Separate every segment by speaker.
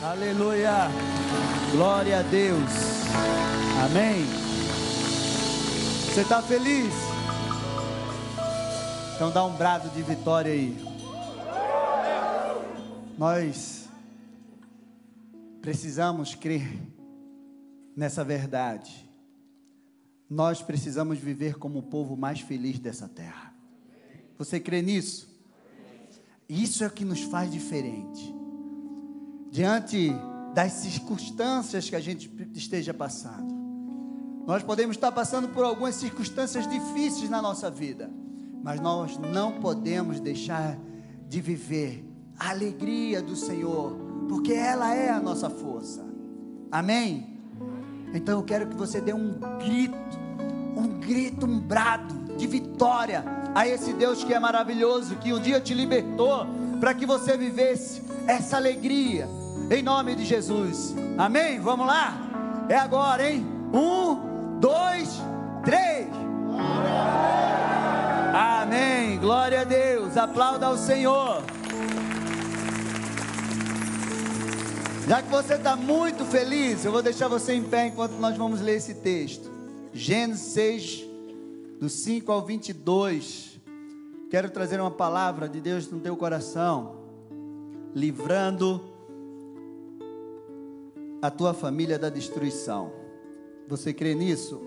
Speaker 1: Aleluia. Glória a Deus. Amém. Você está feliz? Então dá um brado de vitória aí. Nós precisamos crer nessa verdade. Nós precisamos viver como o povo mais feliz dessa terra. Você crê nisso? Isso é o que nos faz diferente. Diante das circunstâncias que a gente esteja passando. Nós podemos estar passando por algumas circunstâncias difíceis na nossa vida, mas nós não podemos deixar de viver a alegria do Senhor, porque ela é a nossa força. Amém? Então eu quero que você dê um grito, um grito, um brado de vitória a esse Deus que é maravilhoso, que um dia te libertou para que você vivesse essa alegria, em nome de Jesus. Amém? Vamos lá? É agora, hein? Um, dois, três. Amém. Glória a Deus. Aplauda ao Senhor. Já que você está muito feliz, eu vou deixar você em pé enquanto nós vamos ler esse texto. Gênesis 6, do 5 ao 22. Quero trazer uma palavra de Deus no teu coração, livrando a tua família da destruição. Você crê nisso?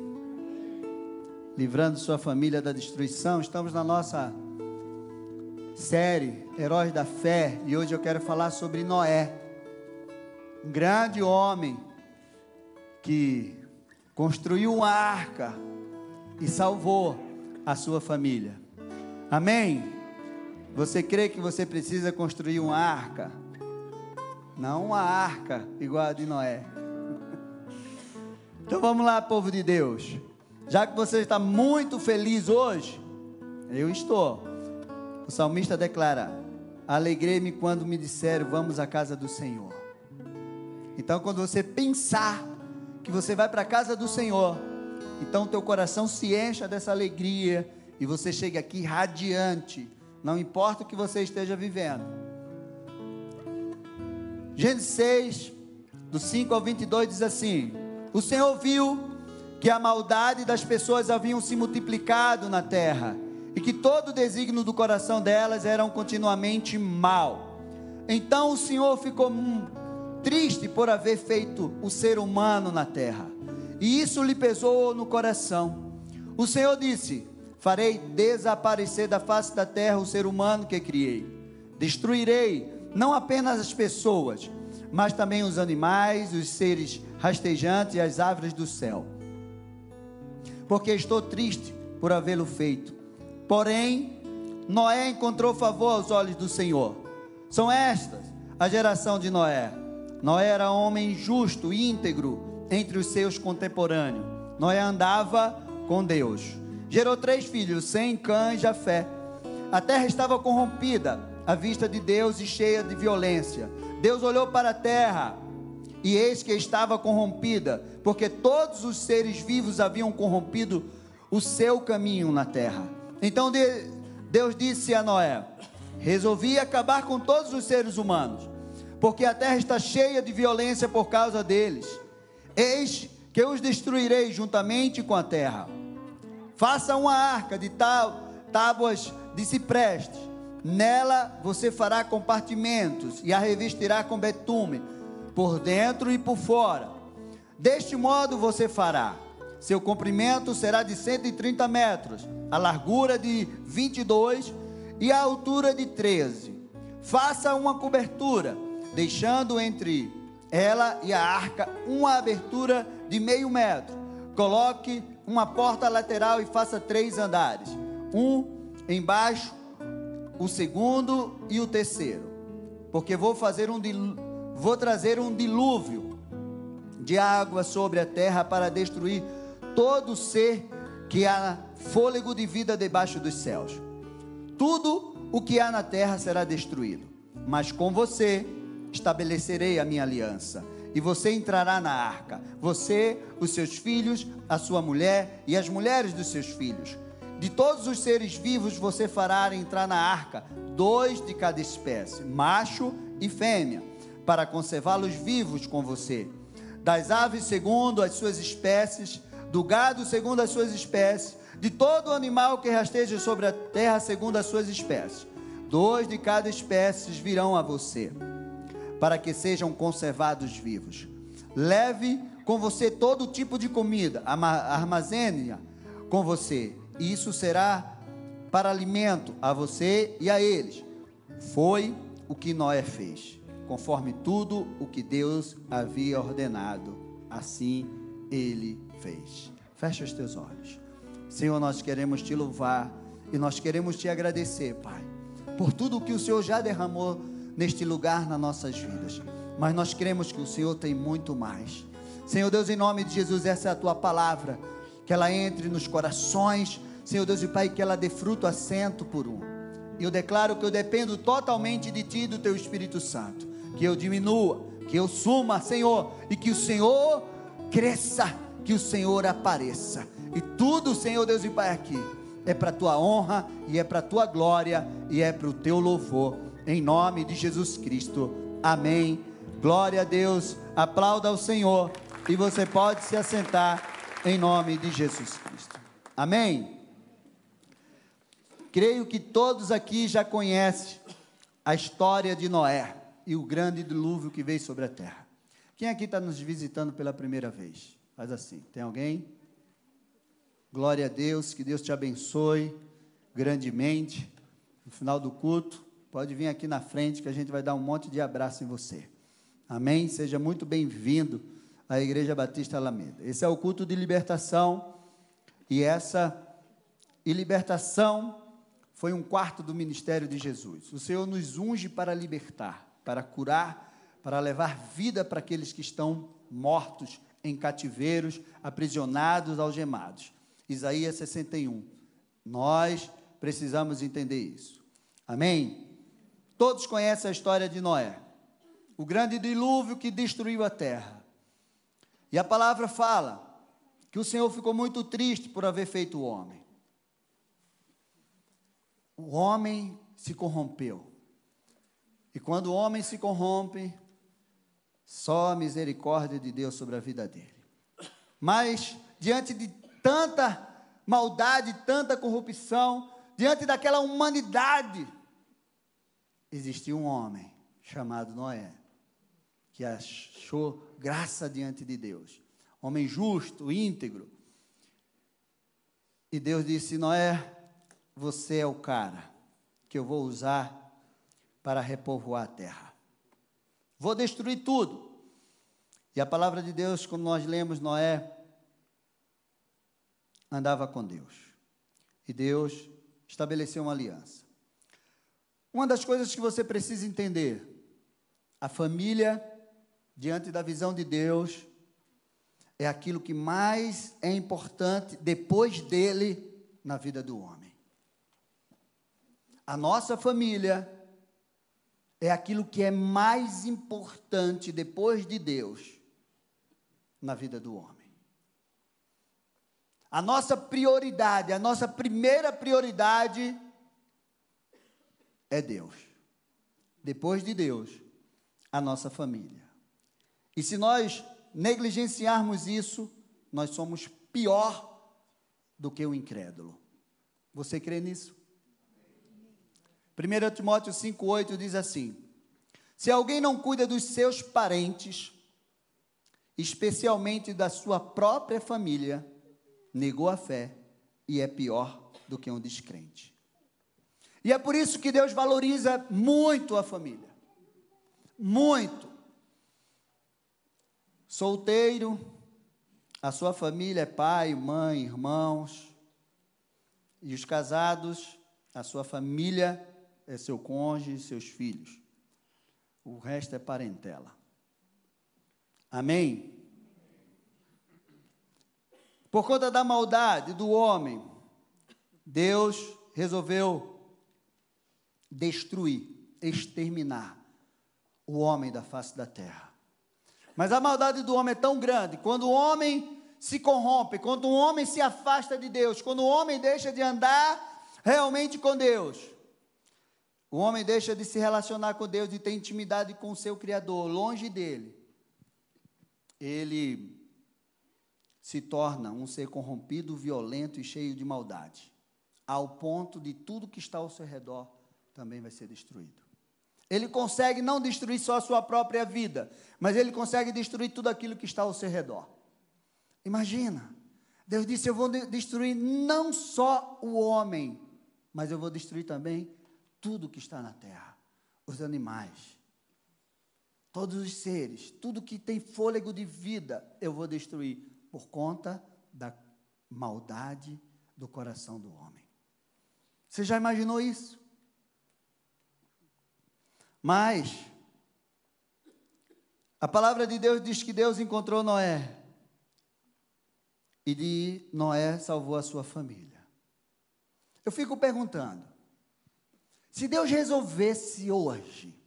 Speaker 1: Livrando sua família da destruição. Estamos na nossa série Heróis da Fé e hoje eu quero falar sobre Noé um grande homem que construiu uma arca e salvou a sua família. Amém? Você crê que você precisa construir uma arca? Não uma arca igual a de Noé. Então vamos lá, povo de Deus. Já que você está muito feliz hoje, eu estou. O salmista declara: Alegrei-me quando me disseram, vamos à casa do Senhor. Então, quando você pensar que você vai para a casa do Senhor, então teu coração se encha dessa alegria e você chega aqui radiante, não importa o que você esteja vivendo. Gênesis 6, do 5 ao 22 diz assim: O Senhor viu que a maldade das pessoas haviam se multiplicado na terra e que todo o desígnio do coração delas eram continuamente mal. Então o Senhor ficou triste por haver feito o ser humano na terra. E isso lhe pesou no coração. O Senhor disse: Farei desaparecer da face da terra o ser humano que criei. Destruirei não apenas as pessoas, mas também os animais, os seres rastejantes e as árvores do céu. Porque estou triste por havê-lo feito. Porém, Noé encontrou favor aos olhos do Senhor. São estas a geração de Noé. Noé era homem justo íntegro entre os seus contemporâneos. Noé andava com Deus. Gerou três filhos, Sem, Cã e Jafé. A terra estava corrompida à vista de Deus e cheia de violência. Deus olhou para a terra e eis que estava corrompida, porque todos os seres vivos haviam corrompido o seu caminho na terra. Então Deus disse a Noé: Resolvi acabar com todos os seres humanos porque a terra está cheia de violência por causa deles. Eis que eu os destruirei juntamente com a terra. Faça uma arca de tábuas de cipreste. Nela você fará compartimentos e a revestirá com betume, por dentro e por fora. Deste modo você fará. Seu comprimento será de 130 metros, a largura de 22 e a altura de 13. Faça uma cobertura deixando entre ela e a arca uma abertura de meio metro. Coloque uma porta lateral e faça três andares: um embaixo, o segundo e o terceiro. Porque vou fazer um vou trazer um dilúvio de água sobre a terra para destruir todo ser que há fôlego de vida debaixo dos céus. Tudo o que há na terra será destruído, mas com você estabelecerei a minha aliança. E você entrará na arca, você, os seus filhos, a sua mulher e as mulheres dos seus filhos. De todos os seres vivos você fará entrar na arca, dois de cada espécie, macho e fêmea. para conservá-los vivos com você. Das aves segundo as suas espécies, do gado segundo as suas espécies, de todo animal que rasteja sobre a terra segundo as suas espécies. Dois de cada espécie virão a você, para que sejam conservados vivos. Leve com você todo tipo de comida, armazene-a com você. Isso será para alimento a você e a eles. Foi o que Noé fez, conforme tudo o que Deus havia ordenado. Assim ele fez. Fecha os teus olhos. Senhor, nós queremos te louvar e nós queremos te agradecer, Pai, por tudo o que o Senhor já derramou neste lugar nas nossas vidas. Mas nós cremos que o Senhor tem muito mais. Senhor Deus, em nome de Jesus, essa é a tua palavra, que ela entre nos corações, Senhor Deus e Pai, que ela dê fruto assento por um. Eu declaro que eu dependo totalmente de Ti e do Teu Espírito Santo. Que eu diminua, que eu suma, Senhor, e que o Senhor cresça, que o Senhor apareça. E tudo, Senhor Deus e Pai, aqui é para a Tua honra, e é para a Tua glória, e é para o Teu louvor. Em nome de Jesus Cristo. Amém. Glória a Deus. Aplauda ao Senhor. E você pode se assentar em nome de Jesus Cristo. Amém. Creio que todos aqui já conhecem a história de Noé e o grande dilúvio que veio sobre a terra. Quem aqui está nos visitando pela primeira vez? Faz assim. Tem alguém? Glória a Deus, que Deus te abençoe grandemente. No final do culto, pode vir aqui na frente que a gente vai dar um monte de abraço em você. Amém? Seja muito bem-vindo à Igreja Batista Alameda. Esse é o culto de libertação e essa e libertação foi um quarto do ministério de Jesus. O Senhor nos unge para libertar, para curar, para levar vida para aqueles que estão mortos em cativeiros, aprisionados, algemados. Isaías 61. Nós precisamos entender isso. Amém? Todos conhecem a história de Noé, o grande dilúvio que destruiu a terra. E a palavra fala que o Senhor ficou muito triste por haver feito o homem o homem se corrompeu. E quando o homem se corrompe, só a misericórdia de Deus sobre a vida dele. Mas, diante de tanta maldade, tanta corrupção, diante daquela humanidade, existiu um homem chamado Noé, que achou graça diante de Deus. Homem justo, íntegro. E Deus disse: Noé, você é o cara que eu vou usar para repovoar a terra. Vou destruir tudo. E a palavra de Deus, como nós lemos, Noé andava com Deus. E Deus estabeleceu uma aliança. Uma das coisas que você precisa entender, a família, diante da visão de Deus, é aquilo que mais é importante depois dele na vida do homem a nossa família é aquilo que é mais importante depois de Deus na vida do homem. A nossa prioridade, a nossa primeira prioridade é Deus. Depois de Deus, a nossa família. E se nós negligenciarmos isso, nós somos pior do que o incrédulo. Você crê nisso? 1 Timóteo 5,8 diz assim: Se alguém não cuida dos seus parentes, especialmente da sua própria família, negou a fé e é pior do que um descrente. E é por isso que Deus valoriza muito a família. Muito. Solteiro, a sua família é pai, mãe, irmãos. E os casados, a sua família é seu cônjuge, seus filhos. O resto é parentela. Amém? Por conta da maldade do homem, Deus resolveu destruir, exterminar o homem da face da terra. Mas a maldade do homem é tão grande, quando o homem se corrompe, quando o homem se afasta de Deus, quando o homem deixa de andar realmente com Deus, o homem deixa de se relacionar com Deus e ter intimidade com o seu Criador, longe dele, ele se torna um ser corrompido, violento e cheio de maldade, ao ponto de tudo que está ao seu redor também vai ser destruído. Ele consegue não destruir só a sua própria vida, mas ele consegue destruir tudo aquilo que está ao seu redor. Imagina, Deus disse: Eu vou destruir não só o homem, mas eu vou destruir também tudo que está na terra, os animais, todos os seres, tudo que tem fôlego de vida, eu vou destruir por conta da maldade do coração do homem. Você já imaginou isso? Mas a palavra de Deus diz que Deus encontrou Noé e de Noé salvou a sua família. Eu fico perguntando: se Deus resolvesse hoje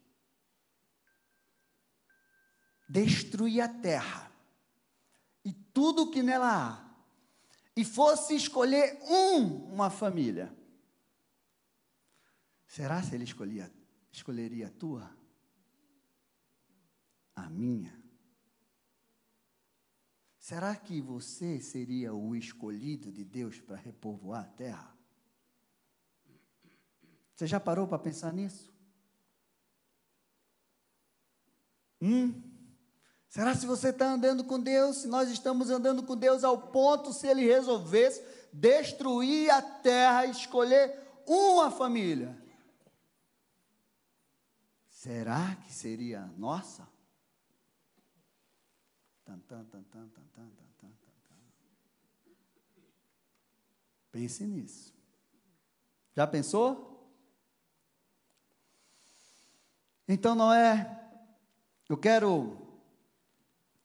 Speaker 1: destruir a terra e tudo que nela há, e fosse escolher um, uma família, será se ele escolhia, escolheria a tua? A minha? Será que você seria o escolhido de Deus para repovoar a terra? Você já parou para pensar nisso? Hum? Será se você está andando com Deus, se nós estamos andando com Deus ao ponto, se Ele resolvesse destruir a terra e escolher uma família? Será que seria nossa? Tan, tan, tan, tan, tan, tan, tan, tan, tan. Pense nisso. Já pensou? Então, Noé, eu quero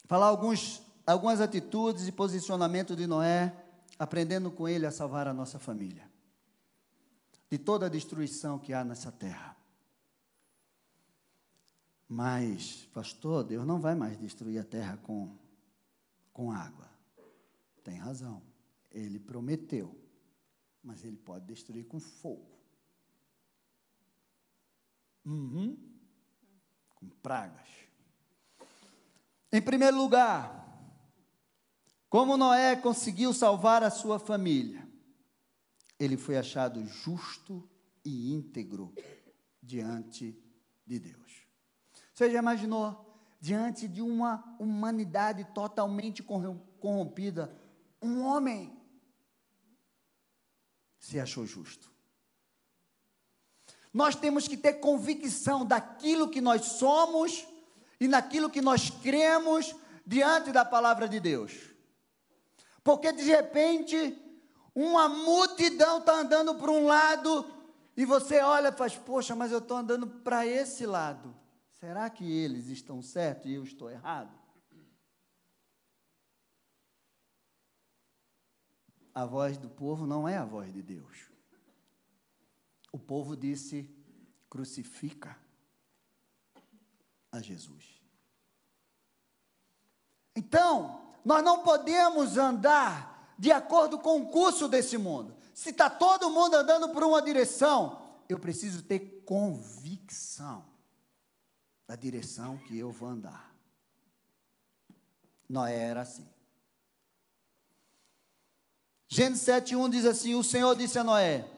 Speaker 1: falar alguns, algumas atitudes e posicionamento de Noé, aprendendo com ele a salvar a nossa família de toda a destruição que há nessa terra. Mas, pastor, Deus não vai mais destruir a terra com, com água. Tem razão. Ele prometeu. Mas ele pode destruir com fogo. Uhum. Com pragas. Em primeiro lugar, como Noé conseguiu salvar a sua família? Ele foi achado justo e íntegro diante de Deus. Você já imaginou? Diante de uma humanidade totalmente corrompida, um homem se achou justo. Nós temos que ter convicção daquilo que nós somos e naquilo que nós cremos diante da palavra de Deus. Porque de repente, uma multidão está andando para um lado e você olha e faz: Poxa, mas eu estou andando para esse lado. Será que eles estão certos e eu estou errado? A voz do povo não é a voz de Deus. O povo disse: crucifica a Jesus. Então, nós não podemos andar de acordo com o curso desse mundo. Se está todo mundo andando por uma direção, eu preciso ter convicção da direção que eu vou andar. Noé era assim. Gênesis 7,1 diz assim: O Senhor disse a Noé: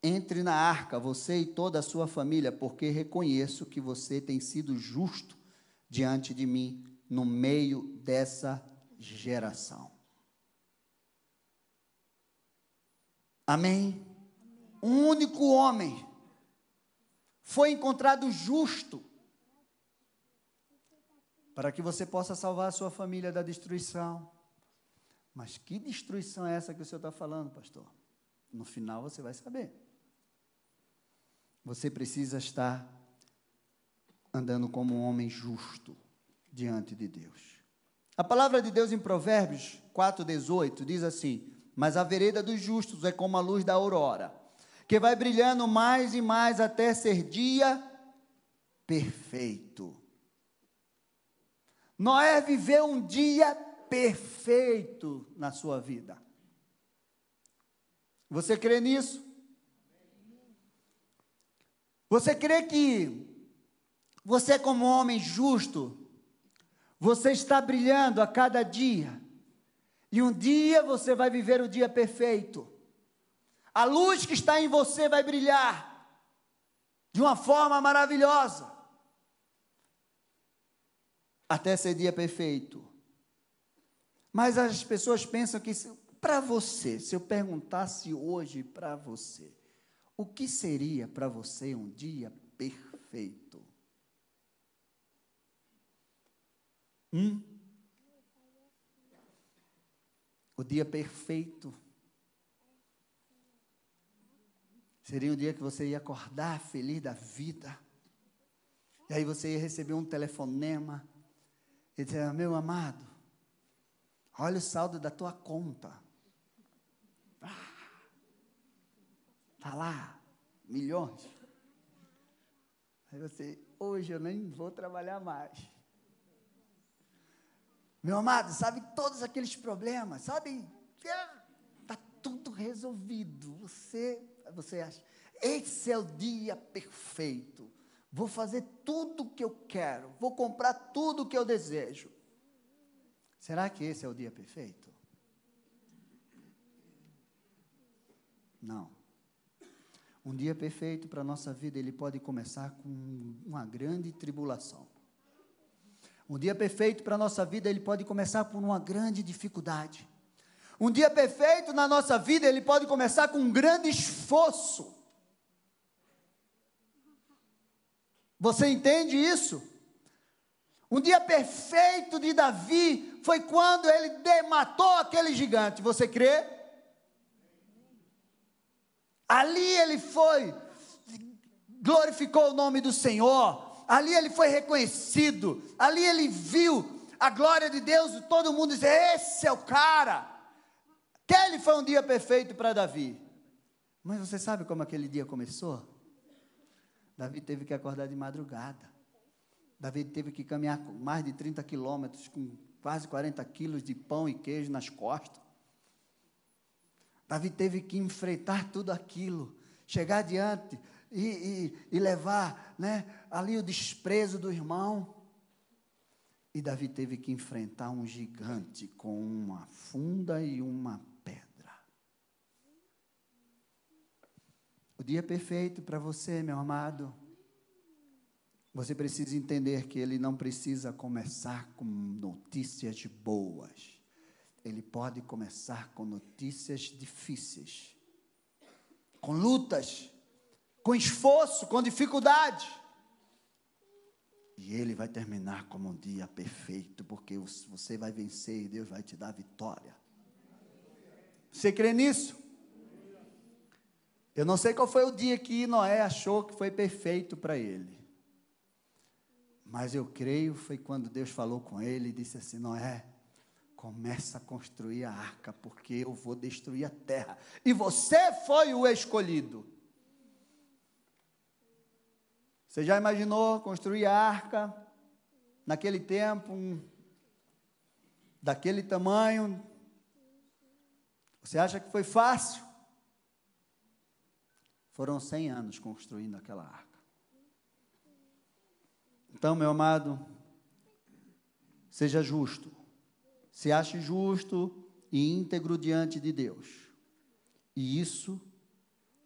Speaker 1: Entre na arca, você e toda a sua família, porque reconheço que você tem sido justo diante de mim no meio dessa geração. Amém? Um único homem foi encontrado justo para que você possa salvar a sua família da destruição. Mas que destruição é essa que o senhor está falando, pastor? No final você vai saber. Você precisa estar andando como um homem justo diante de Deus. A palavra de Deus em Provérbios 4,18 diz assim: Mas a vereda dos justos é como a luz da aurora, que vai brilhando mais e mais até ser dia perfeito. Noé viveu um dia perfeito na sua vida. Você crê nisso? Você crê que você, como homem justo, você está brilhando a cada dia, e um dia você vai viver o dia perfeito. A luz que está em você vai brilhar de uma forma maravilhosa, até ser dia perfeito. Mas as pessoas pensam que, para você, se eu perguntasse hoje para você, o que seria para você um dia perfeito? Hum? O dia perfeito seria um dia que você ia acordar feliz da vida. E aí você ia receber um telefonema e dizer: Meu amado, Olha o saldo da tua conta. Está ah, lá, milhões. Aí você, hoje eu nem vou trabalhar mais. Meu amado, sabe todos aqueles problemas, sabe? Está tudo resolvido. Você, você acha, esse é o dia perfeito. Vou fazer tudo o que eu quero. Vou comprar tudo o que eu desejo. Será que esse é o dia perfeito? Não. Um dia perfeito para a nossa vida, ele pode começar com uma grande tribulação. Um dia perfeito para a nossa vida, ele pode começar por uma grande dificuldade. Um dia perfeito na nossa vida, ele pode começar com um grande esforço. Você entende isso? Um dia perfeito de Davi foi quando ele matou aquele gigante. Você crê? Ali ele foi, glorificou o nome do Senhor. Ali ele foi reconhecido. Ali ele viu a glória de Deus. E todo mundo diz: Esse é o cara. Aquele foi um dia perfeito para Davi. Mas você sabe como aquele dia começou? Davi teve que acordar de madrugada. Davi teve que caminhar mais de 30 quilômetros com quase 40 quilos de pão e queijo nas costas. Davi teve que enfrentar tudo aquilo, chegar diante e, e, e levar né, ali o desprezo do irmão. E Davi teve que enfrentar um gigante com uma funda e uma O dia perfeito para você, meu amado, você precisa entender que ele não precisa começar com notícias boas. Ele pode começar com notícias difíceis, com lutas, com esforço, com dificuldade. E ele vai terminar como um dia perfeito, porque você vai vencer e Deus vai te dar vitória. Você crê nisso? Eu não sei qual foi o dia que Noé achou que foi perfeito para ele. Mas eu creio foi quando Deus falou com ele e disse assim: Noé, começa a construir a arca, porque eu vou destruir a terra. E você foi o escolhido. Você já imaginou construir a arca naquele tempo, um, daquele tamanho? Você acha que foi fácil? Foram 100 anos construindo aquela arca. Então, meu amado, seja justo, se ache justo e íntegro diante de Deus. E isso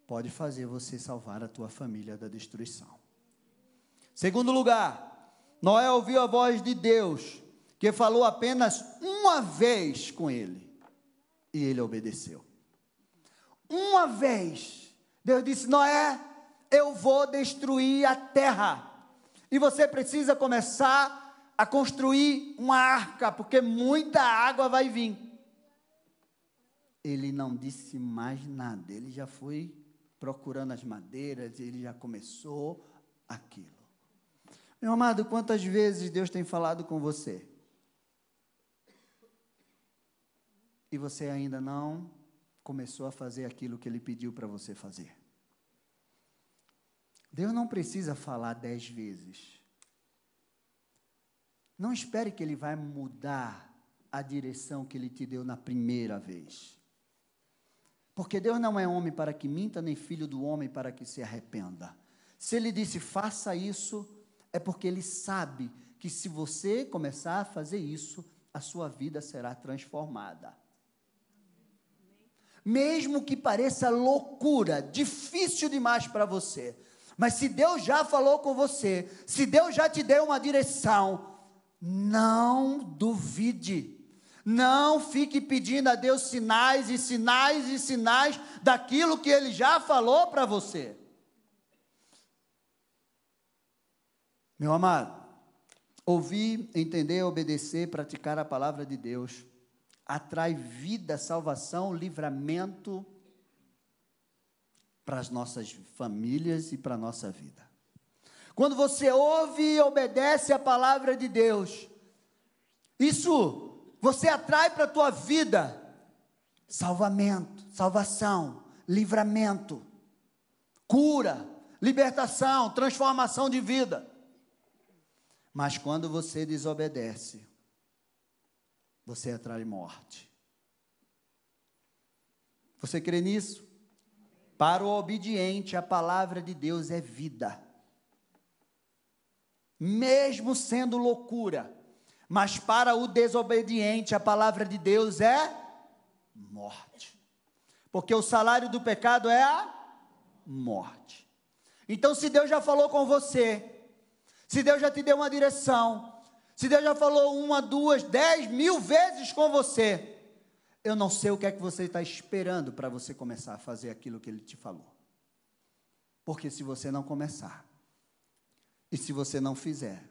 Speaker 1: pode fazer você salvar a tua família da destruição. Segundo lugar, Noé ouviu a voz de Deus, que falou apenas uma vez com ele, e ele obedeceu. Uma vez, Deus disse: Noé, eu vou destruir a terra. E você precisa começar a construir uma arca, porque muita água vai vir. Ele não disse mais nada, ele já foi procurando as madeiras, ele já começou aquilo. Meu amado, quantas vezes Deus tem falado com você? E você ainda não começou a fazer aquilo que ele pediu para você fazer. Deus não precisa falar dez vezes. Não espere que Ele vai mudar a direção que Ele te deu na primeira vez. Porque Deus não é homem para que minta, nem filho do homem para que se arrependa. Se ele disse faça isso, é porque ele sabe que se você começar a fazer isso, a sua vida será transformada. Mesmo que pareça loucura, difícil demais para você, mas se Deus já falou com você, se Deus já te deu uma direção, não duvide. Não fique pedindo a Deus sinais e sinais e sinais daquilo que Ele já falou para você. Meu amado, ouvir, entender, obedecer, praticar a palavra de Deus atrai vida, salvação, livramento para as nossas famílias e para a nossa vida. Quando você ouve e obedece a palavra de Deus, isso você atrai para a tua vida salvamento, salvação, livramento, cura, libertação, transformação de vida. Mas quando você desobedece, você atrai morte. Você crê nisso? Para o obediente, a palavra de Deus é vida. Mesmo sendo loucura, mas para o desobediente, a palavra de Deus é morte. Porque o salário do pecado é a morte. Então, se Deus já falou com você, se Deus já te deu uma direção, se Deus já falou uma, duas, dez, mil vezes com você, eu não sei o que é que você está esperando para você começar a fazer aquilo que Ele te falou. Porque se você não começar, e se você não fizer,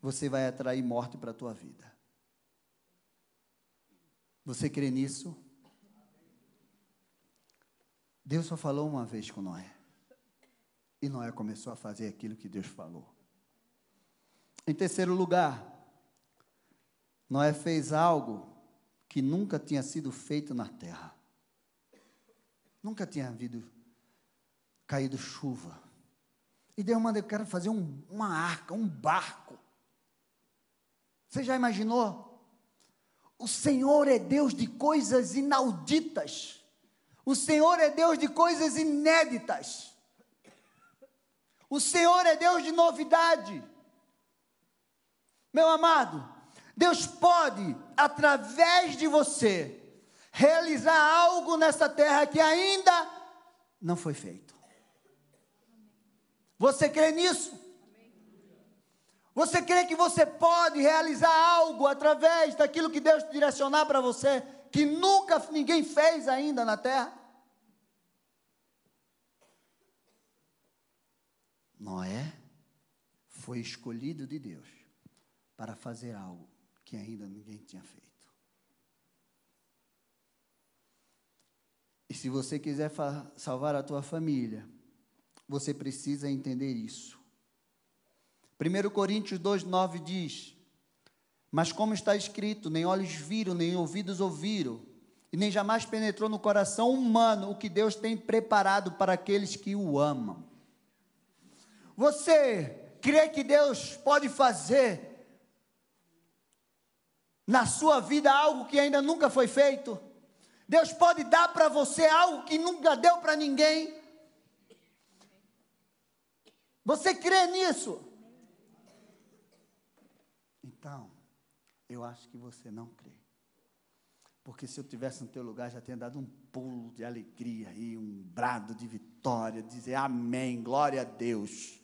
Speaker 1: você vai atrair morte para a tua vida. Você crê nisso? Deus só falou uma vez com Noé. E Noé começou a fazer aquilo que Deus falou. Em terceiro lugar, Noé fez algo que nunca tinha sido feito na terra. Nunca tinha havido caído chuva. E Deus manda, eu quero fazer um, uma arca, um barco. Você já imaginou? O Senhor é Deus de coisas inauditas. O Senhor é Deus de coisas inéditas. O Senhor é Deus de novidade. Meu amado, Deus pode, através de você, realizar algo nessa terra que ainda não foi feito. Você crê nisso? Você crê que você pode realizar algo através daquilo que Deus direcionar para você, que nunca ninguém fez ainda na terra? Noé foi escolhido de Deus para fazer algo que ainda ninguém tinha feito. E se você quiser salvar a tua família, você precisa entender isso. 1 Coríntios 2,9 diz: Mas como está escrito, nem olhos viram, nem ouvidos ouviram, e nem jamais penetrou no coração humano o que Deus tem preparado para aqueles que o amam. Você crê que Deus pode fazer na sua vida algo que ainda nunca foi feito. Deus pode dar para você algo que nunca deu para ninguém. Você crê nisso? Então, eu acho que você não crê. Porque se eu tivesse no teu lugar, já tinha dado um pulo de alegria e um brado de vitória, dizer amém, glória a Deus.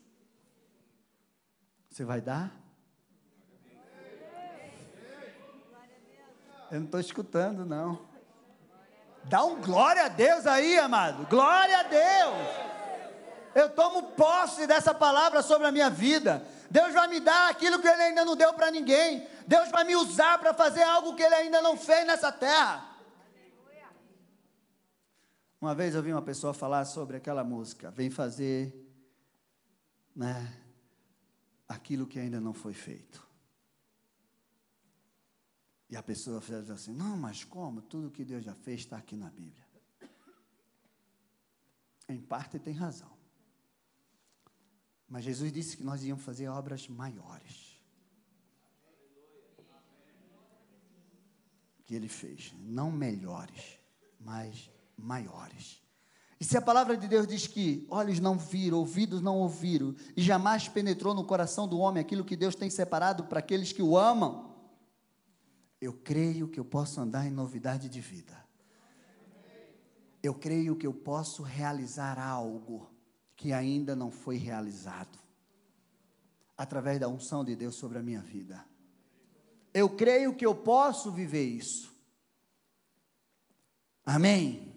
Speaker 1: Você vai dar? Eu não estou escutando, não. Dá um glória a Deus aí, amado. Glória a Deus. Eu tomo posse dessa palavra sobre a minha vida. Deus vai me dar aquilo que Ele ainda não deu para ninguém. Deus vai me usar para fazer algo que Ele ainda não fez nessa terra. Uma vez eu vi uma pessoa falar sobre aquela música. Vem fazer, né, aquilo que ainda não foi feito. E a pessoa fez assim: não, mas como? Tudo que Deus já fez está aqui na Bíblia. Em parte tem razão. Mas Jesus disse que nós íamos fazer obras maiores. Que ele fez. Não melhores, mas maiores. E se a palavra de Deus diz que olhos não viram, ouvidos não ouviram, e jamais penetrou no coração do homem aquilo que Deus tem separado para aqueles que o amam, eu creio que eu posso andar em novidade de vida. Eu creio que eu posso realizar algo que ainda não foi realizado, através da unção de Deus sobre a minha vida. Eu creio que eu posso viver isso. Amém?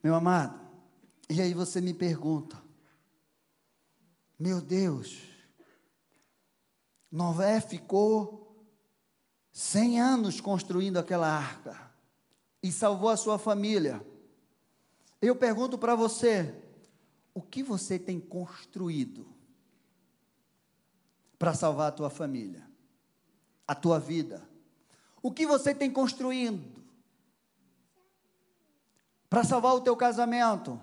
Speaker 1: Meu amado, e aí você me pergunta, meu Deus, Noé ficou 100 anos construindo aquela arca e salvou a sua família. Eu pergunto para você: o que você tem construído para salvar a tua família, a tua vida? O que você tem construindo para salvar o teu casamento?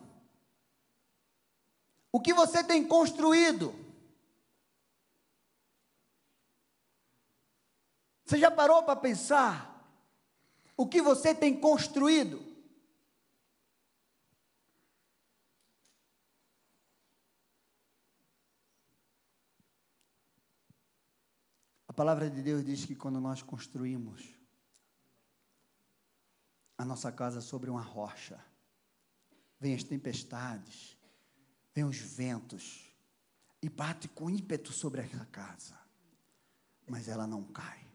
Speaker 1: O que você tem construído? Você já parou para pensar o que você tem construído? palavra de Deus diz que quando nós construímos a nossa casa sobre uma rocha, vem as tempestades, vem os ventos e bate com ímpeto sobre aquela casa, mas ela não cai.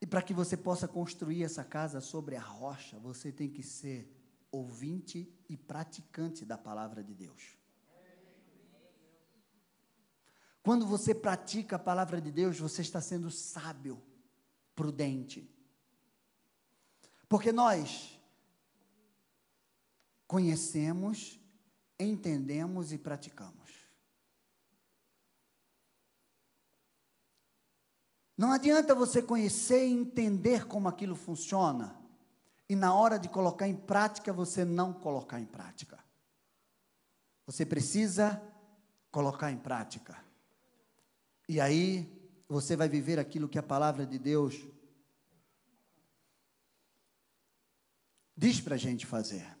Speaker 1: E para que você possa construir essa casa sobre a rocha, você tem que ser ouvinte e praticante da palavra de Deus. Quando você pratica a palavra de Deus, você está sendo sábio, prudente. Porque nós conhecemos, entendemos e praticamos. Não adianta você conhecer e entender como aquilo funciona e na hora de colocar em prática você não colocar em prática. Você precisa colocar em prática. E aí você vai viver aquilo que a palavra de Deus diz para a gente fazer.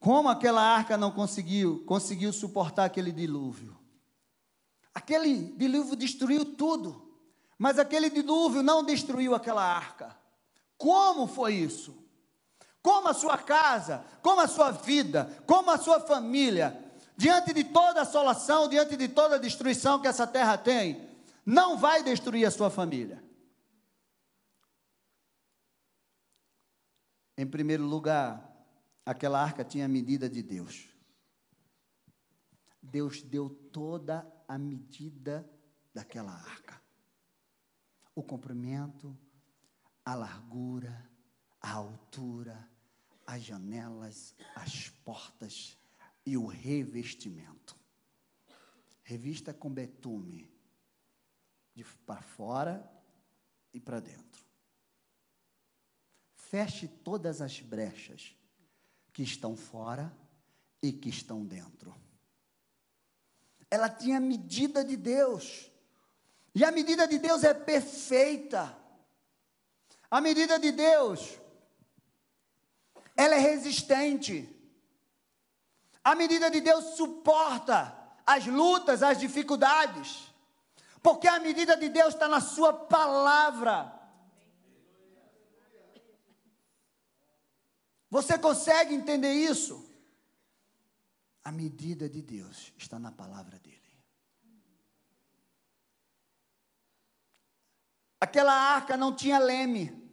Speaker 1: Como aquela arca não conseguiu, conseguiu suportar aquele dilúvio? Aquele dilúvio destruiu tudo, mas aquele dilúvio não destruiu aquela arca. Como foi isso? Como a sua casa, como a sua vida, como a sua família diante de toda assolação, diante de toda destruição que essa terra tem, não vai destruir a sua família. Em primeiro lugar, aquela arca tinha a medida de Deus. Deus deu toda a medida daquela arca. O comprimento, a largura, a altura, as janelas, as portas, e o revestimento. Revista com betume, de para fora e para dentro. Feche todas as brechas que estão fora e que estão dentro. Ela tinha a medida de Deus. E a medida de Deus é perfeita. A medida de Deus, ela é resistente. A medida de Deus suporta as lutas, as dificuldades, porque a medida de Deus está na Sua palavra. Você consegue entender isso? A medida de Deus está na palavra dele. Aquela arca não tinha leme.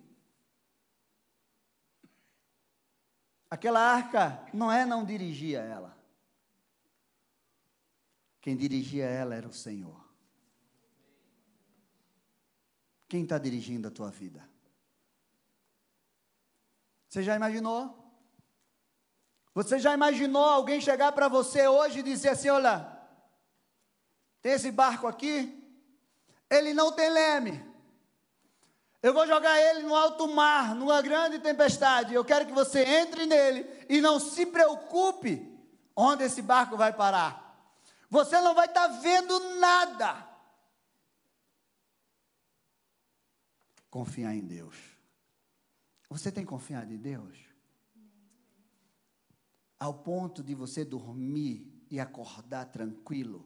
Speaker 1: Aquela arca Noé não dirigia ela. Quem dirigia ela era o Senhor. Quem está dirigindo a tua vida? Você já imaginou? Você já imaginou alguém chegar para você hoje e dizer assim: olha, tem esse barco aqui, ele não tem leme. Eu vou jogar ele no alto mar, numa grande tempestade. Eu quero que você entre nele e não se preocupe onde esse barco vai parar. Você não vai estar tá vendo nada. confiar em Deus. Você tem confiado em Deus? Ao ponto de você dormir e acordar tranquilo.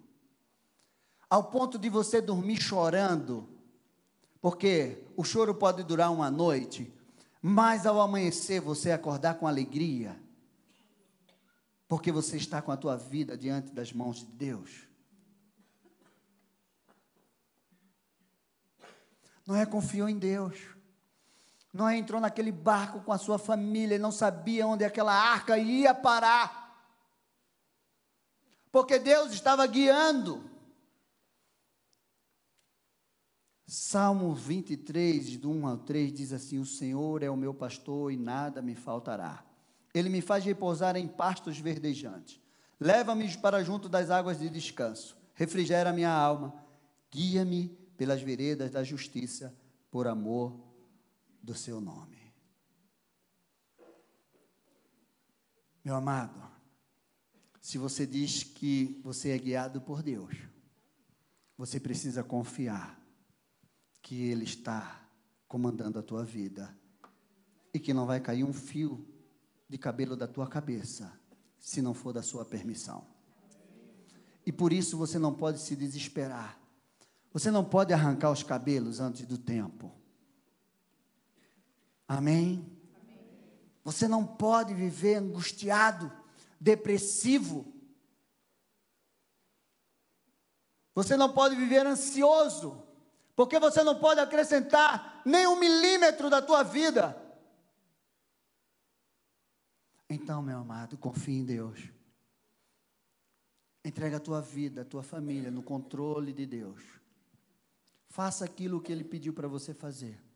Speaker 1: Ao ponto de você dormir chorando. Porque o choro pode durar uma noite, mas ao amanhecer você acordar com alegria. Porque você está com a tua vida diante das mãos de Deus. Noé confiou em Deus. Noé entrou naquele barco com a sua família e não sabia onde aquela arca ia parar. Porque Deus estava guiando. Salmo 23, do 1 ao 3, diz assim: O Senhor é o meu pastor e nada me faltará. Ele me faz repousar em pastos verdejantes. Leva-me para junto das águas de descanso. Refrigera minha alma. Guia-me pelas veredas da justiça, por amor do seu nome. Meu amado, se você diz que você é guiado por Deus, você precisa confiar que Ele está comandando a tua vida e que não vai cair um fio de cabelo da tua cabeça se não for da sua permissão. E por isso você não pode se desesperar. Você não pode arrancar os cabelos antes do tempo. Amém? Você não pode viver angustiado, depressivo. Você não pode viver ansioso, porque você não pode acrescentar nem um milímetro da tua vida. Então, meu amado, confie em Deus. Entrega a tua vida, a tua família no controle de Deus. Faça aquilo que Ele pediu para você fazer.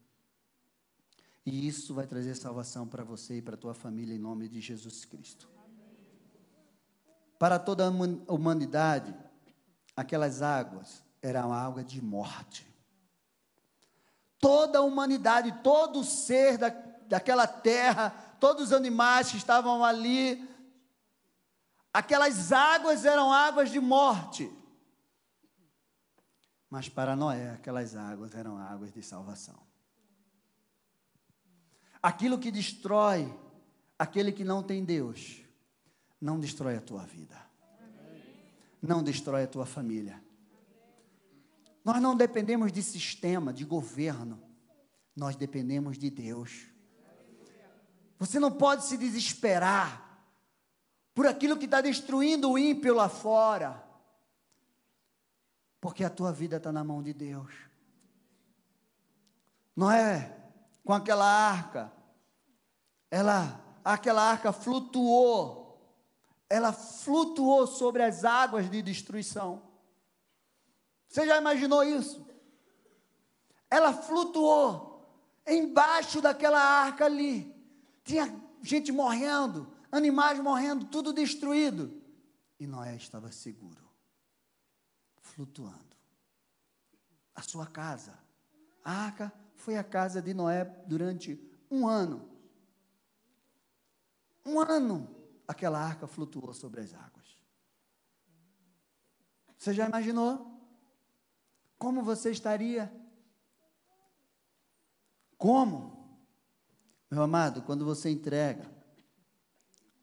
Speaker 1: E isso vai trazer salvação para você e para a tua família em nome de Jesus Cristo. Para toda a humanidade, aquelas águas eram água de morte. Toda a humanidade, todo ser da, daquela terra, todos os animais que estavam ali, aquelas águas eram águas de morte. Mas para Noé, aquelas águas eram águas de salvação. Aquilo que destrói aquele que não tem Deus, não destrói a tua vida. Não destrói a tua família. Nós não dependemos de sistema, de governo. Nós dependemos de Deus. Você não pode se desesperar por aquilo que está destruindo o ímpio lá fora porque a tua vida está na mão de Deus. Não é com aquela arca, ela, aquela arca flutuou, ela flutuou sobre as águas de destruição. Você já imaginou isso? Ela flutuou embaixo daquela arca ali. Tinha gente morrendo, animais morrendo, tudo destruído. E Noé estava seguro flutuando. A sua casa. A arca foi a casa de Noé durante um ano. Um ano aquela arca flutuou sobre as águas. Você já imaginou? Como você estaria? Como? Meu amado, quando você entrega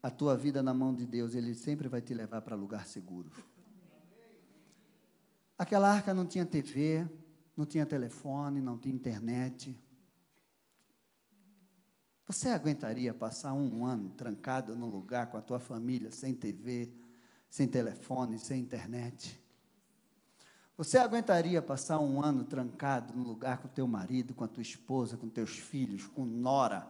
Speaker 1: a tua vida na mão de Deus, Ele sempre vai te levar para lugar seguro. Aquela arca não tinha TV, não tinha telefone, não tinha internet. Você aguentaria passar um ano trancado num lugar com a tua família, sem TV, sem telefone, sem internet? Você aguentaria passar um ano trancado num lugar com o teu marido, com a tua esposa, com teus filhos, com nora?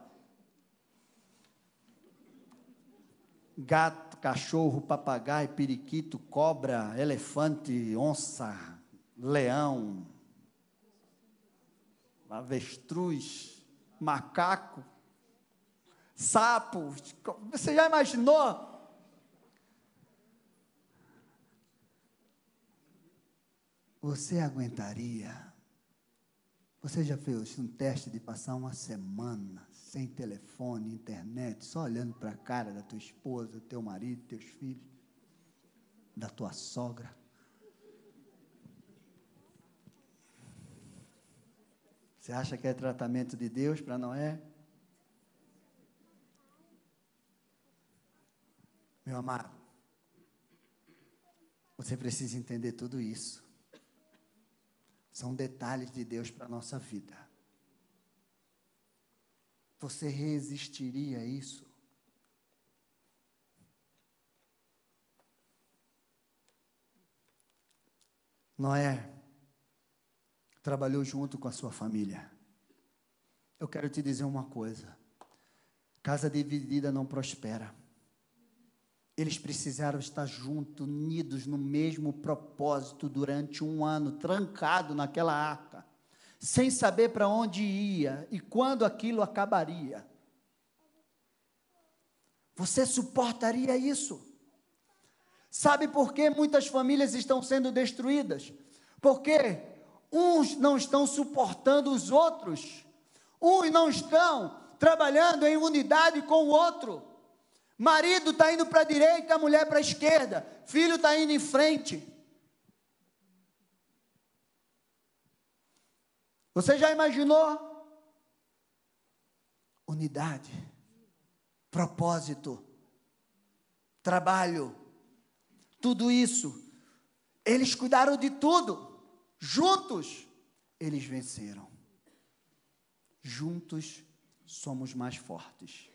Speaker 1: Gato, cachorro, papagaio, periquito, cobra, elefante, onça, leão, avestruz, macaco, sapo. Você já imaginou? Você aguentaria? Você já fez um teste de passar uma semana sem telefone, internet, só olhando para a cara da tua esposa, teu marido, teus filhos, da tua sogra. Você acha que é tratamento de Deus para Noé? Meu amado, você precisa entender tudo isso. São detalhes de Deus para a nossa vida. Você resistiria a isso? Noé trabalhou junto com a sua família. Eu quero te dizer uma coisa: casa dividida não prospera. Eles precisaram estar juntos, unidos no mesmo propósito durante um ano, trancado naquela arca, sem saber para onde ia e quando aquilo acabaria. Você suportaria isso? Sabe por que muitas famílias estão sendo destruídas? Porque uns não estão suportando os outros, uns não estão trabalhando em unidade com o outro. Marido está indo para a direita, a mulher para a esquerda, filho está indo em frente. Você já imaginou? Unidade, propósito, trabalho tudo isso. Eles cuidaram de tudo. Juntos, eles venceram. Juntos somos mais fortes.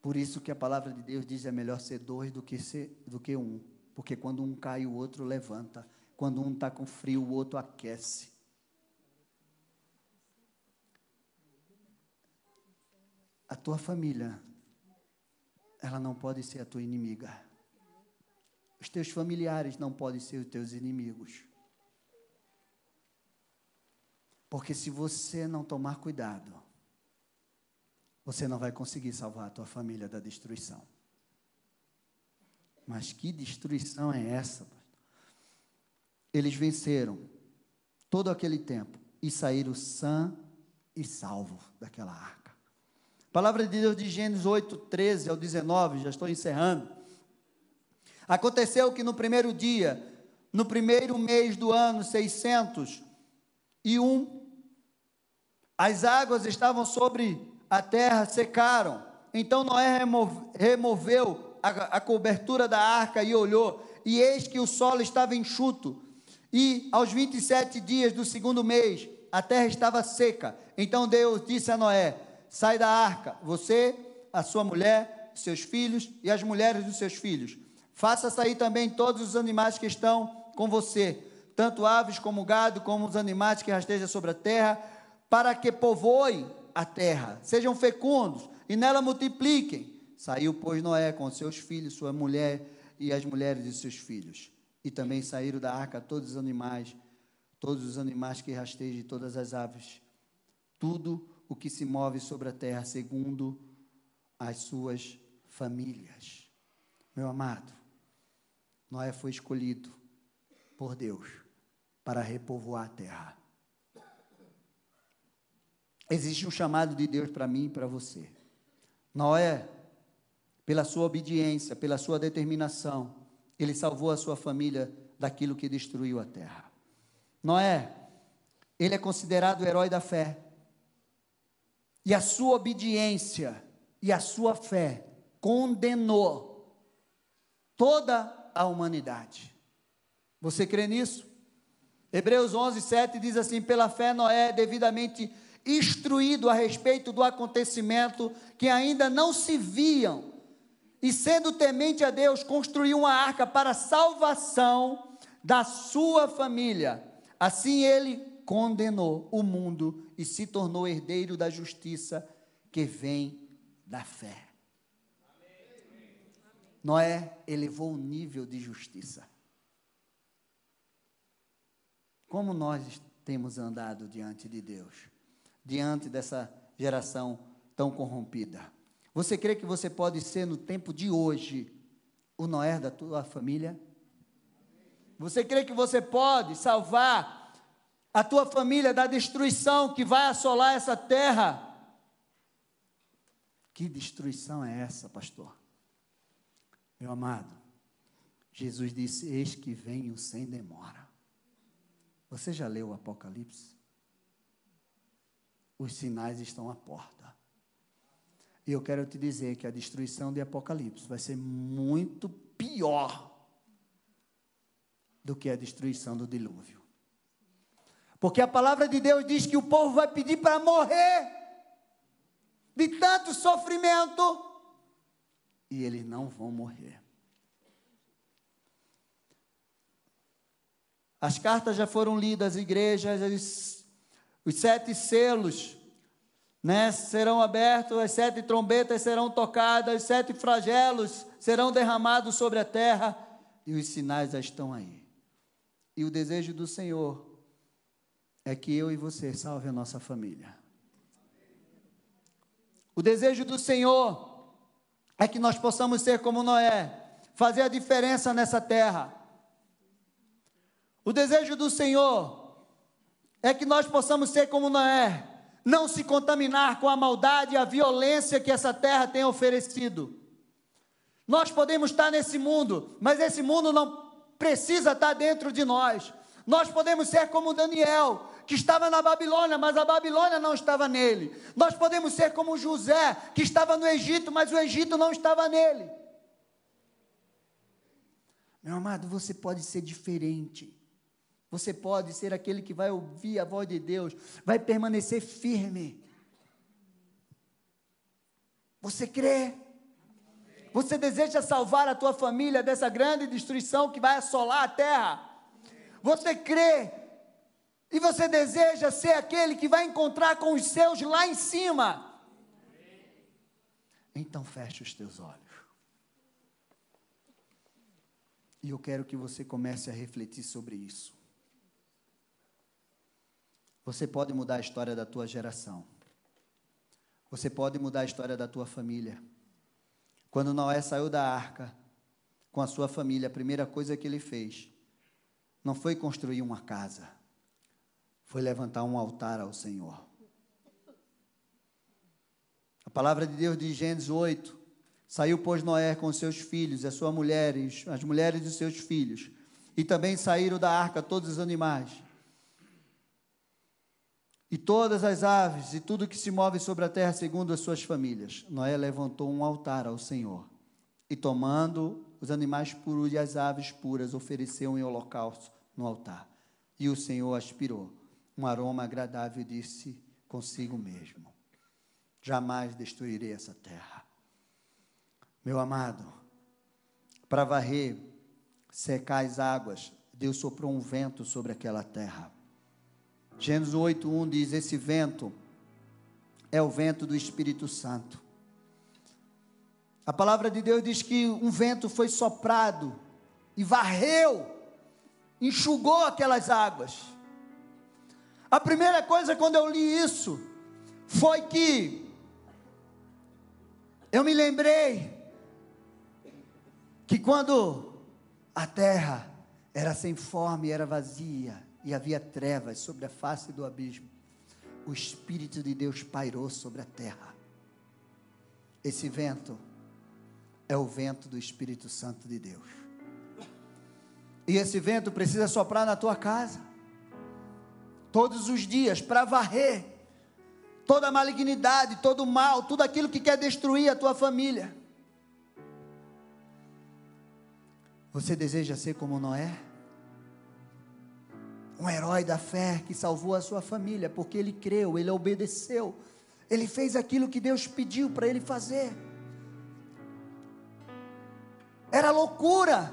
Speaker 1: Por isso que a palavra de Deus diz é melhor ser dois do que, ser, do que um. Porque quando um cai, o outro levanta. Quando um está com frio, o outro aquece. A tua família ela não pode ser a tua inimiga. Os teus familiares não podem ser os teus inimigos. Porque se você não tomar cuidado, você não vai conseguir salvar a tua família da destruição. Mas que destruição é essa? Eles venceram todo aquele tempo e saíram sã e salvo daquela arca. Palavra de Deus de Gênesis 8, 13 ao 19, já estou encerrando. Aconteceu que no primeiro dia, no primeiro mês do ano 601, as águas estavam sobre a terra, secaram. Então Noé removeu a, a cobertura da arca e olhou, e eis que o solo estava enxuto. E aos 27 dias do segundo mês, a terra estava seca. Então Deus disse a Noé: sai da arca, você, a sua mulher, seus filhos e as mulheres dos seus filhos. Faça sair também todos os animais que estão com você, tanto aves como gado, como os animais que rastejam sobre a terra, para que povoem a terra, sejam fecundos e nela multipliquem. Saiu, pois, Noé com seus filhos, sua mulher e as mulheres de seus filhos. E também saíram da arca todos os animais, todos os animais que rastejam e todas as aves. Tudo o que se move sobre a terra segundo as suas famílias. Meu amado, Noé foi escolhido por Deus para repovoar a terra. Existe um chamado de Deus para mim e para você. Noé, pela sua obediência, pela sua determinação, ele salvou a sua família daquilo que destruiu a terra. Noé, ele é considerado o herói da fé. E a sua obediência e a sua fé condenou toda a humanidade. Você crê nisso? Hebreus 11, 7 diz assim: Pela fé, Noé é devidamente instruído a respeito do acontecimento que ainda não se viam, e sendo temente a Deus, construiu uma arca para salvação da sua família. Assim ele condenou o mundo e se tornou herdeiro da justiça que vem da fé. Noé elevou o nível de justiça. Como nós temos andado diante de Deus, diante dessa geração tão corrompida? Você crê que você pode ser no tempo de hoje o Noé da tua família? Você crê que você pode salvar a tua família da destruição que vai assolar essa terra. Que destruição é essa, pastor? Meu amado, Jesus disse: Eis que venho sem demora. Você já leu o Apocalipse? os sinais estão à porta. E eu quero te dizer que a destruição de Apocalipse vai ser muito pior do que a destruição do dilúvio. Porque a palavra de Deus diz que o povo vai pedir para morrer de tanto sofrimento e eles não vão morrer. As cartas já foram lidas às igrejas, os, os sete selos né, serão abertos, as sete trombetas serão tocadas, os sete flagelos serão derramados sobre a terra, e os sinais já estão aí. E o desejo do Senhor é que eu e você salve a nossa família. O desejo do Senhor é que nós possamos ser como Noé, fazer a diferença nessa terra. O desejo do Senhor é que nós possamos ser como Noé, não se contaminar com a maldade e a violência que essa terra tem oferecido. Nós podemos estar nesse mundo, mas esse mundo não precisa estar dentro de nós. Nós podemos ser como Daniel, que estava na Babilônia, mas a Babilônia não estava nele. Nós podemos ser como José, que estava no Egito, mas o Egito não estava nele. Meu amado, você pode ser diferente. Você pode ser aquele que vai ouvir a voz de Deus, vai permanecer firme. Você crê? Você deseja salvar a tua família dessa grande destruição que vai assolar a terra? Você crê e você deseja ser aquele que vai encontrar com os seus lá em cima. Então feche os teus olhos. E eu quero que você comece a refletir sobre isso. Você pode mudar a história da tua geração. Você pode mudar a história da tua família. Quando Noé saiu da arca com a sua família, a primeira coisa que ele fez não foi construir uma casa foi levantar um altar ao Senhor. A palavra de Deus diz Gênesis 8: Saiu, pois, Noé com seus filhos, as suas mulheres, as mulheres de seus filhos, e também saíram da arca todos os animais, e todas as aves, e tudo que se move sobre a terra, segundo as suas famílias. Noé levantou um altar ao Senhor, e tomando os animais puros e as aves puras, ofereceu em holocausto no altar. E o Senhor aspirou um aroma agradável e disse consigo mesmo: Jamais destruirei essa terra. Meu amado, para varrer, secar as águas, Deus soprou um vento sobre aquela terra. Gênesis 8:1 diz: Esse vento é o vento do Espírito Santo. A palavra de Deus diz que um vento foi soprado e varreu, enxugou aquelas águas. A primeira coisa quando eu li isso foi que eu me lembrei que quando a terra era sem forma e era vazia e havia trevas sobre a face do abismo, o Espírito de Deus pairou sobre a terra. Esse vento é o vento do Espírito Santo de Deus. E esse vento precisa soprar na tua casa todos os dias para varrer toda a malignidade, todo o mal, tudo aquilo que quer destruir a tua família. Você deseja ser como Noé? Um herói da fé que salvou a sua família, porque ele creu, ele obedeceu, ele fez aquilo que Deus pediu para ele fazer. Era loucura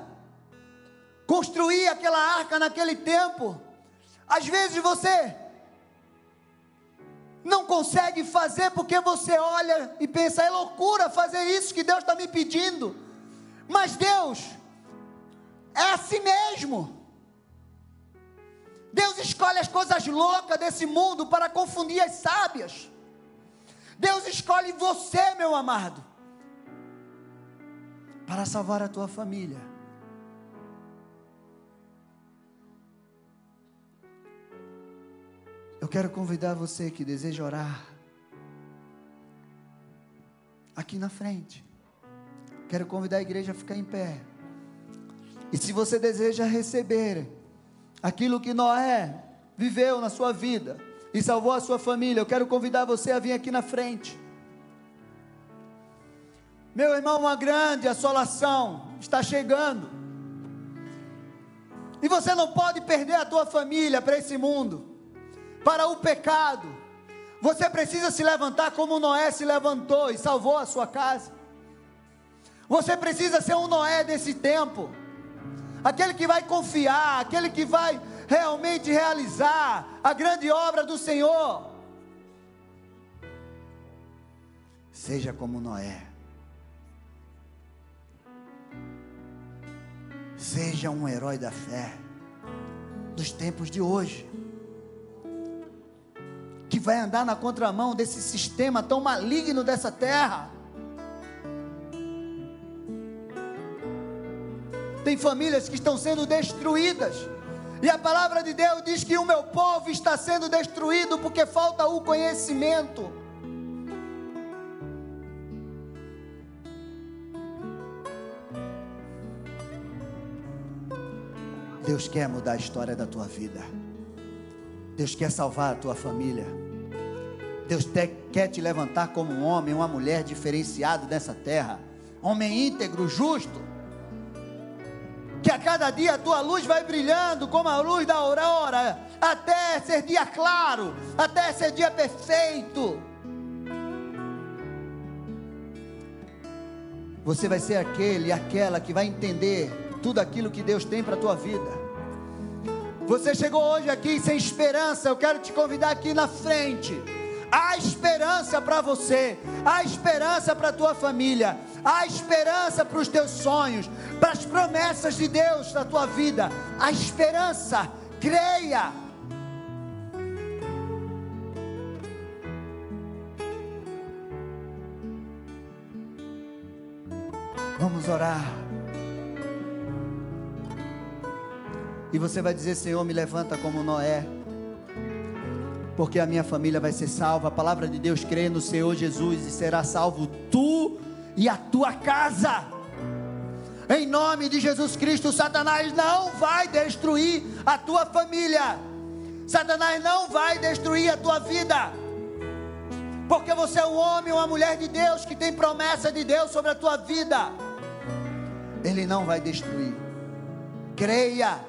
Speaker 1: construir aquela arca naquele tempo. Às vezes você não consegue fazer porque você olha e pensa, é loucura fazer isso que Deus está me pedindo. Mas Deus é assim mesmo. Deus escolhe as coisas loucas desse mundo para confundir as sábias. Deus escolhe você, meu amado, para salvar a tua família. Eu quero convidar você que deseja orar aqui na frente. Quero convidar a igreja a ficar em pé. E se você deseja receber aquilo que Noé viveu na sua vida, e salvou a sua família, eu quero convidar você a vir aqui na frente. Meu irmão, uma grande assolação está chegando. E você não pode perder a tua família para esse mundo, para o pecado. Você precisa se levantar como Noé se levantou e salvou a sua casa. Você precisa ser um Noé desse tempo, aquele que vai confiar, aquele que vai realmente realizar a grande obra do Senhor. Seja como Noé. Seja um herói da fé dos tempos de hoje. Que vai andar na contramão desse sistema tão maligno dessa terra. Tem famílias que estão sendo destruídas. E a palavra de Deus diz que o meu povo está sendo destruído porque falta o conhecimento. Deus quer mudar a história da tua vida. Deus quer salvar a tua família. Deus te, quer te levantar como um homem, uma mulher diferenciado nessa terra. Homem íntegro, justo. Que a cada dia a tua luz vai brilhando como a luz da aurora, até ser dia claro, até ser dia perfeito. Você vai ser aquele, aquela que vai entender tudo aquilo que Deus tem para a tua vida. Você chegou hoje aqui sem esperança, eu quero te convidar aqui na frente. Há esperança para você, há esperança para a tua família, há esperança para os teus sonhos, para as promessas de Deus na tua vida. Há esperança, creia. Vamos orar. E você vai dizer: Senhor, me levanta como Noé, porque a minha família vai ser salva. A palavra de Deus crê no Senhor Jesus e será salvo tu e a tua casa. Em nome de Jesus Cristo, Satanás não vai destruir a tua família. Satanás não vai destruir a tua vida. Porque você é um homem, uma mulher de Deus que tem promessa de Deus sobre a tua vida. Ele não vai destruir. Creia.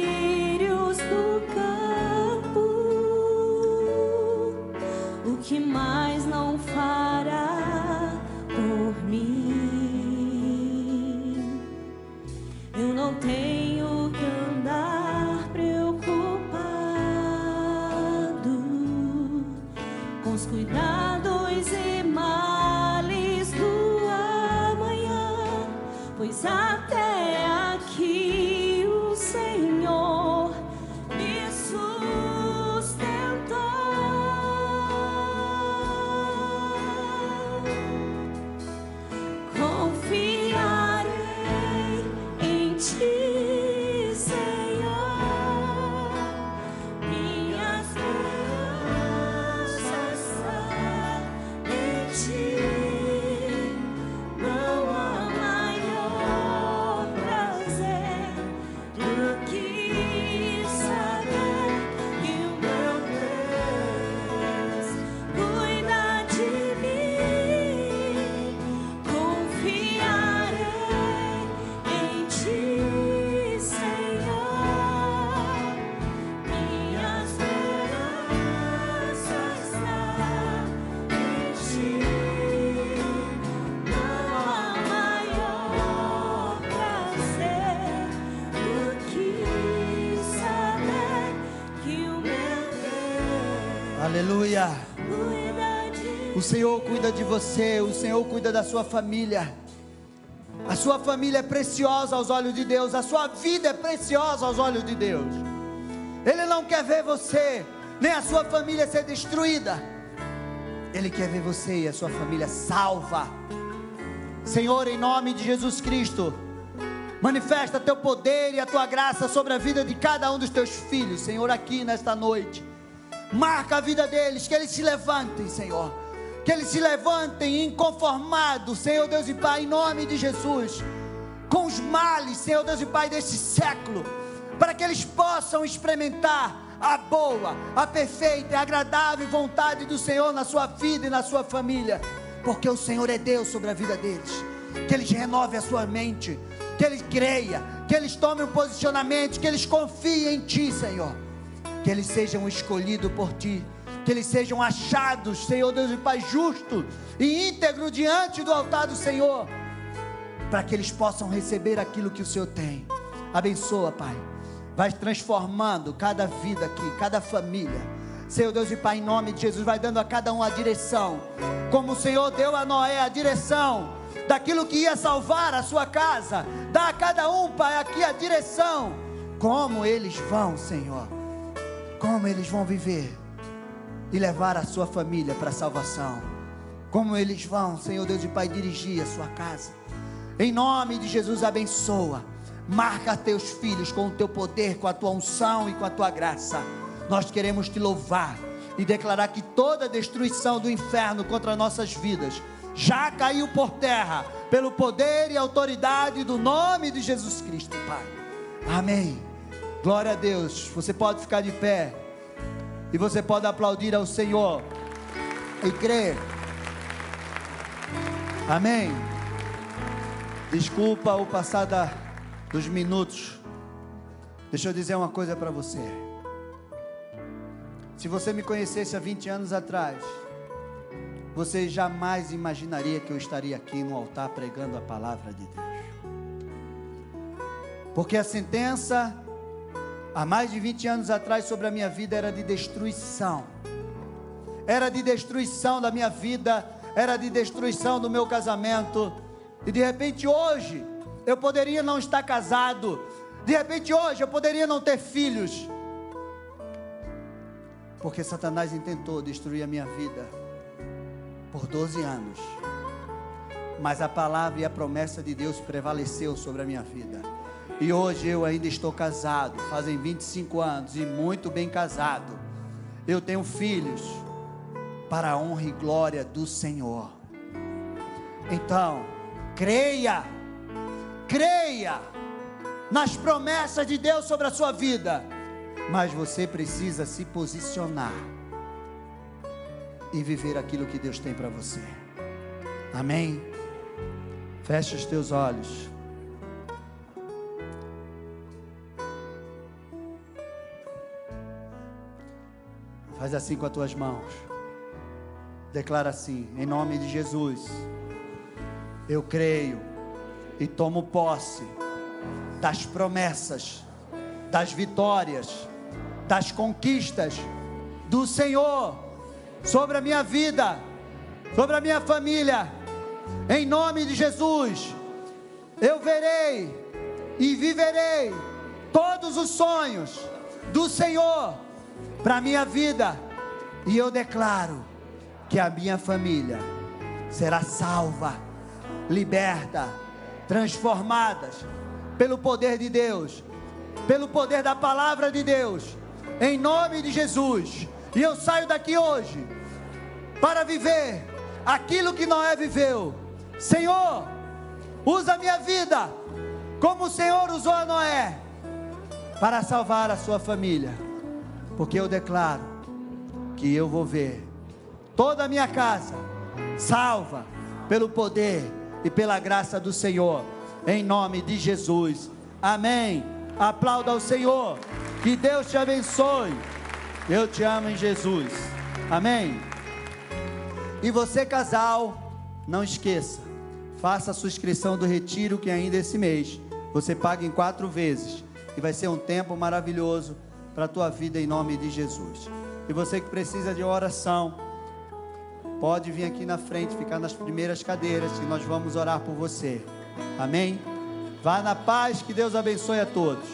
Speaker 1: você, o Senhor cuida da sua família. A sua família é preciosa aos olhos de Deus, a sua vida é preciosa aos olhos de Deus. Ele não quer ver você, nem a sua família ser destruída. Ele quer ver você e a sua família salva. Senhor, em nome de Jesus Cristo, manifesta teu poder e a tua graça sobre a vida de cada um dos teus filhos, Senhor, aqui nesta noite. Marca a vida deles, que eles se levantem, Senhor. Que eles se levantem inconformados, Senhor Deus e Pai, em nome de Jesus, com os males, Senhor Deus e Pai, deste século, para que eles possam experimentar a boa, a perfeita e agradável vontade do Senhor na sua vida e na sua família, porque o Senhor é Deus sobre a vida deles. Que eles renovem a sua mente, que eles creia, que eles tomem um posicionamento, que eles confiem em Ti, Senhor. Que eles sejam escolhidos por Ti, que eles sejam achados, Senhor Deus e Pai, justo e íntegro diante do altar do Senhor, para que eles possam receber aquilo que o Senhor tem. Abençoa, Pai. Vai transformando cada vida aqui, cada família. Senhor Deus e Pai, em nome de Jesus, vai dando a cada um a direção, como o Senhor deu a Noé a direção daquilo que ia salvar a sua casa, dá a cada um, Pai, aqui a direção, como eles vão, Senhor, como eles vão viver e levar a sua família para a salvação, como eles vão, Senhor Deus e Pai, dirigir a sua casa, em nome de Jesus, abençoa Marca teus filhos com o teu poder, com a tua unção e com a tua graça. Nós queremos te louvar e declarar que toda destruição do inferno contra nossas vidas já caiu por terra, pelo poder e autoridade do nome de Jesus Cristo, Pai. Amém. Glória a Deus. Você pode ficar de pé e você pode aplaudir ao Senhor e crer. Amém. Desculpa o passar dos minutos, deixa eu dizer uma coisa para você. Se você me conhecesse há 20 anos atrás, você jamais imaginaria que eu estaria aqui no altar pregando a palavra de Deus. Porque a sentença, há mais de 20 anos atrás, sobre a minha vida era de destruição. Era de destruição da minha vida, era de destruição do meu casamento. E de repente hoje, eu poderia não estar casado. De repente hoje eu poderia não ter filhos. Porque Satanás intentou destruir a minha vida por 12 anos. Mas a palavra e a promessa de Deus prevaleceu sobre a minha vida. E hoje eu ainda estou casado, fazem 25 anos e muito bem casado. Eu tenho filhos para a honra e glória do Senhor. Então, creia creia nas promessas de Deus sobre a sua vida, mas você precisa se posicionar e viver aquilo que Deus tem para você. Amém? Feche os teus olhos. Faz assim com as tuas mãos. Declara assim, em nome de Jesus. Eu creio e tomo posse das promessas, das vitórias, das conquistas do Senhor sobre a minha vida, sobre a minha família. Em nome de Jesus, eu verei e viverei todos os sonhos do Senhor para a minha vida, e eu declaro que a minha família será salva, liberta, transformadas pelo poder de Deus, pelo poder da palavra de Deus, em nome de Jesus. E eu saio daqui hoje para viver aquilo que Noé viveu. Senhor, usa a minha vida como o Senhor usou a Noé para salvar a sua família, porque eu declaro que eu vou ver toda a minha casa salva pelo poder e pela graça do Senhor, em nome de Jesus. Amém. Aplauda ao Senhor. Que Deus te abençoe. Eu te amo em Jesus. Amém. E você, casal, não esqueça. Faça a sua inscrição do retiro que ainda esse mês. Você paga em quatro vezes. E vai ser um tempo maravilhoso para a tua vida em nome de Jesus. E você que precisa de oração Pode vir aqui na frente, ficar nas primeiras cadeiras, que nós vamos orar por você. Amém? Vá na paz, que Deus abençoe a todos.